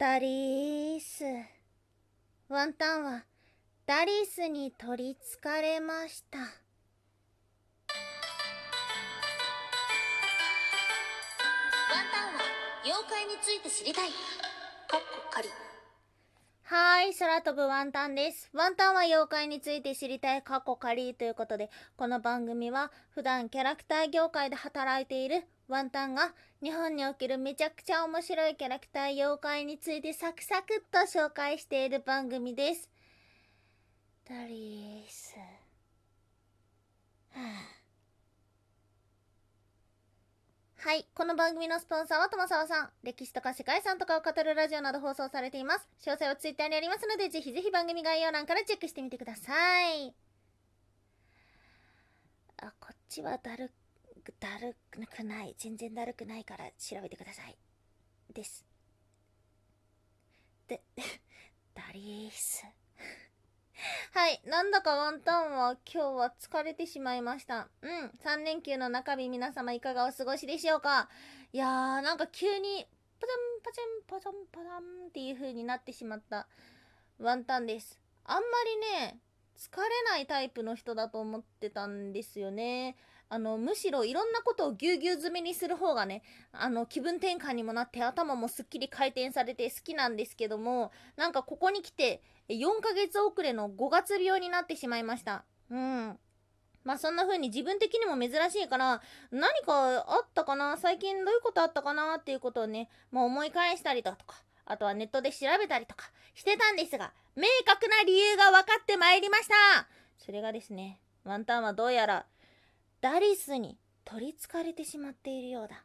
ダリース。ワンタンはダリースに取りつかれました。ワンタンは妖怪について知りたい。かっこかり。はい、空飛ぶワンタンです。ワンタンは妖怪について知りたい過去仮ということで、この番組は普段キャラクター業界で働いているワンタンが日本におけるめちゃくちゃ面白いキャラクター妖怪についてサクサクっと紹介している番組です。ダリース。はあはい。この番組のスポンサーは友沢さん。歴史とか世界遺産とかを語るラジオなど放送されています。詳細は Twitter にありますので、ぜひぜひ番組概要欄からチェックしてみてください。あ、こっちはだる、だるくない。全然だるくないから調べてください。です。で、ダリース。はい。なんだかワンタンは今日は疲れてしまいました。うん。3連休の中日皆様いかがお過ごしでしょうか？いやー、なんか急に、パチャンパチャンパチャンパチャンっていう風になってしまったワンタンです。あんまりね、疲れないタイプの人だと思ってたんですよね。あの、むしろいろんなことをぎゅうぎゅう詰めにする方がね、あの、気分転換にもなって頭もすっきり回転されて好きなんですけども、なんかここに来て、4ヶ月遅れの5月病になってしまいました。うん。まあそんな風に自分的にも珍しいから、何かあったかな？最近どういうことあったかな？っていうことをね、もう思い返したりだとか、あとはネットで調べたりとかしてたんですが、明確な理由が分かってまいりましたそれがですね、ワンタンはどうやら、ダリスに取りつかれてしまっているようだ。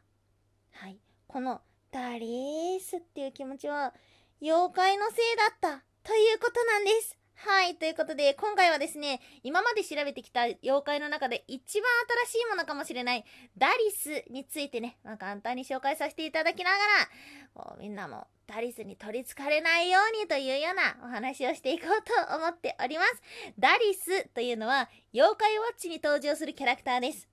はい。このダリースっていう気持ちは、妖怪のせいだったということなんです。はい。ということで、今回はですね、今まで調べてきた妖怪の中で一番新しいものかもしれない、ダリスについてね、まあ、簡単に紹介させていただきながら、こうみんなもダリスに取りつかれないようにというようなお話をしていこうと思っております。ダリスというのは、妖怪ウォッチに登場するキャラクターです。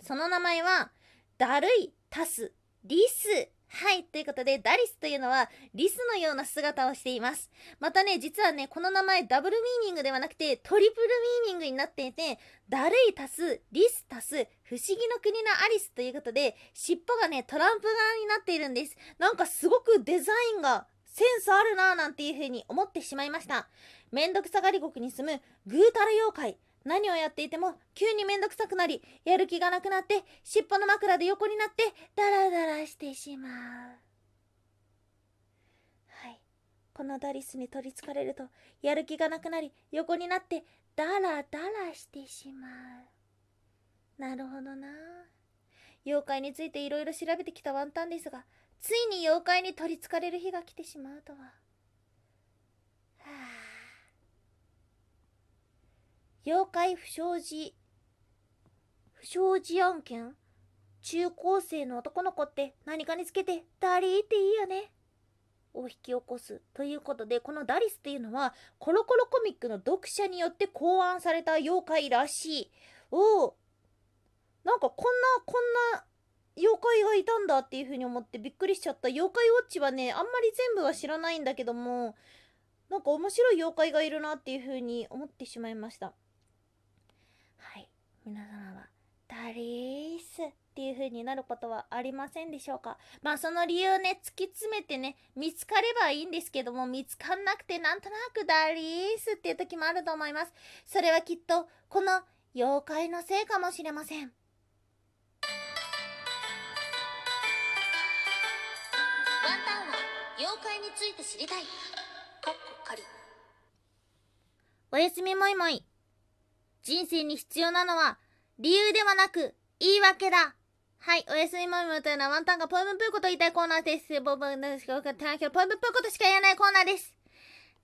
その名前は、だるい、タス、リスはい。ということで、ダリスというのは、リスのような姿をしています。またね、実はね、この名前、ダブルミーニングではなくて、トリプルミーニングになっていて、だるい足す、リス足す、不思議の国のアリスということで、尻尾がね、トランプ柄になっているんです。なんかすごくデザインが、センスあるなぁなんていう風に思ってしまいました。めんどくさがり国に住む、グータラ妖怪。何をやっていても急にめんどくさくなり、やる気がなくなって、尻尾の枕で横になって、ダラダラしてしまう。はい。このダリスに取りつかれると、やる気がなくなり、横になって、ダラダラしてしまう。なるほどな。妖怪についていろいろ調べてきたワンタンですが、ついに妖怪に取りつかれる日が来てしまうとは。はあ妖怪不祥事、不祥事案件中高生の男の子って何かにつけてダリーっていいよね。を引き起こすということでこのダリスっていうのはコロコロコミックの読者によって考案された妖怪らしい。おおなんかこんなこんな妖怪がいたんだっていう風に思ってびっくりしちゃった妖怪ウォッチはねあんまり全部は知らないんだけどもなんか面白い妖怪がいるなっていう風に思ってしまいました。皆様はダリースっていう風になることはありませんでしょうか？まあその理由ね突き詰めてね見つかればいいんですけども見つかんなくてなんとなくダリースっていう時もあると思います。それはきっとこの妖怪のせいかもしれません。ワンタンは妖怪について知りたい。かっこ仮。おやすみもいもい。人生に必要なのは理由ではなく言い訳だ。はい。おやすみまみまというのはワンタンがポイムプーこと言いたいコーナーです。ポイムプーことしか言えないコーナーです。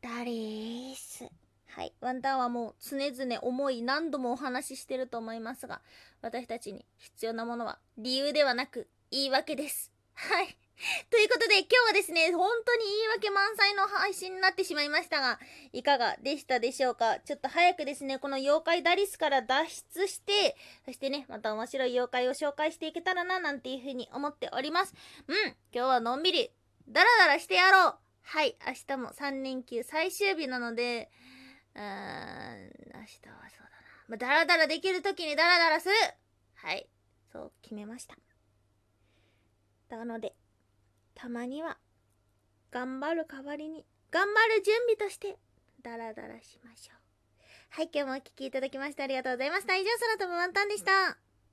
ダリース。はい。ワンタンはもう常々思い何度もお話ししてると思いますが、私たちに必要なものは理由ではなく言い訳です。はい。とですね、本当に言い訳満載の配信になってしまいましたが、いかがでしたでしょうか？ちょっと早くですね、この妖怪ダリスから脱出して、そしてね、また面白い妖怪を紹介していけたらな、なんていうふうに思っております。うん、今日はのんびり、ダラダラしてやろうはい、明日も3連休最終日なので、うーん、明日はそうだな。まあ、ダラダラできる時にダラダラするはい、そう決めました。なので、たまには、頑張る代わりに、頑張る準備として、ダラダラしましょう。はい、今日もお聴きいただきましてありがとうございました。以上、空飛ぶワンタンでした。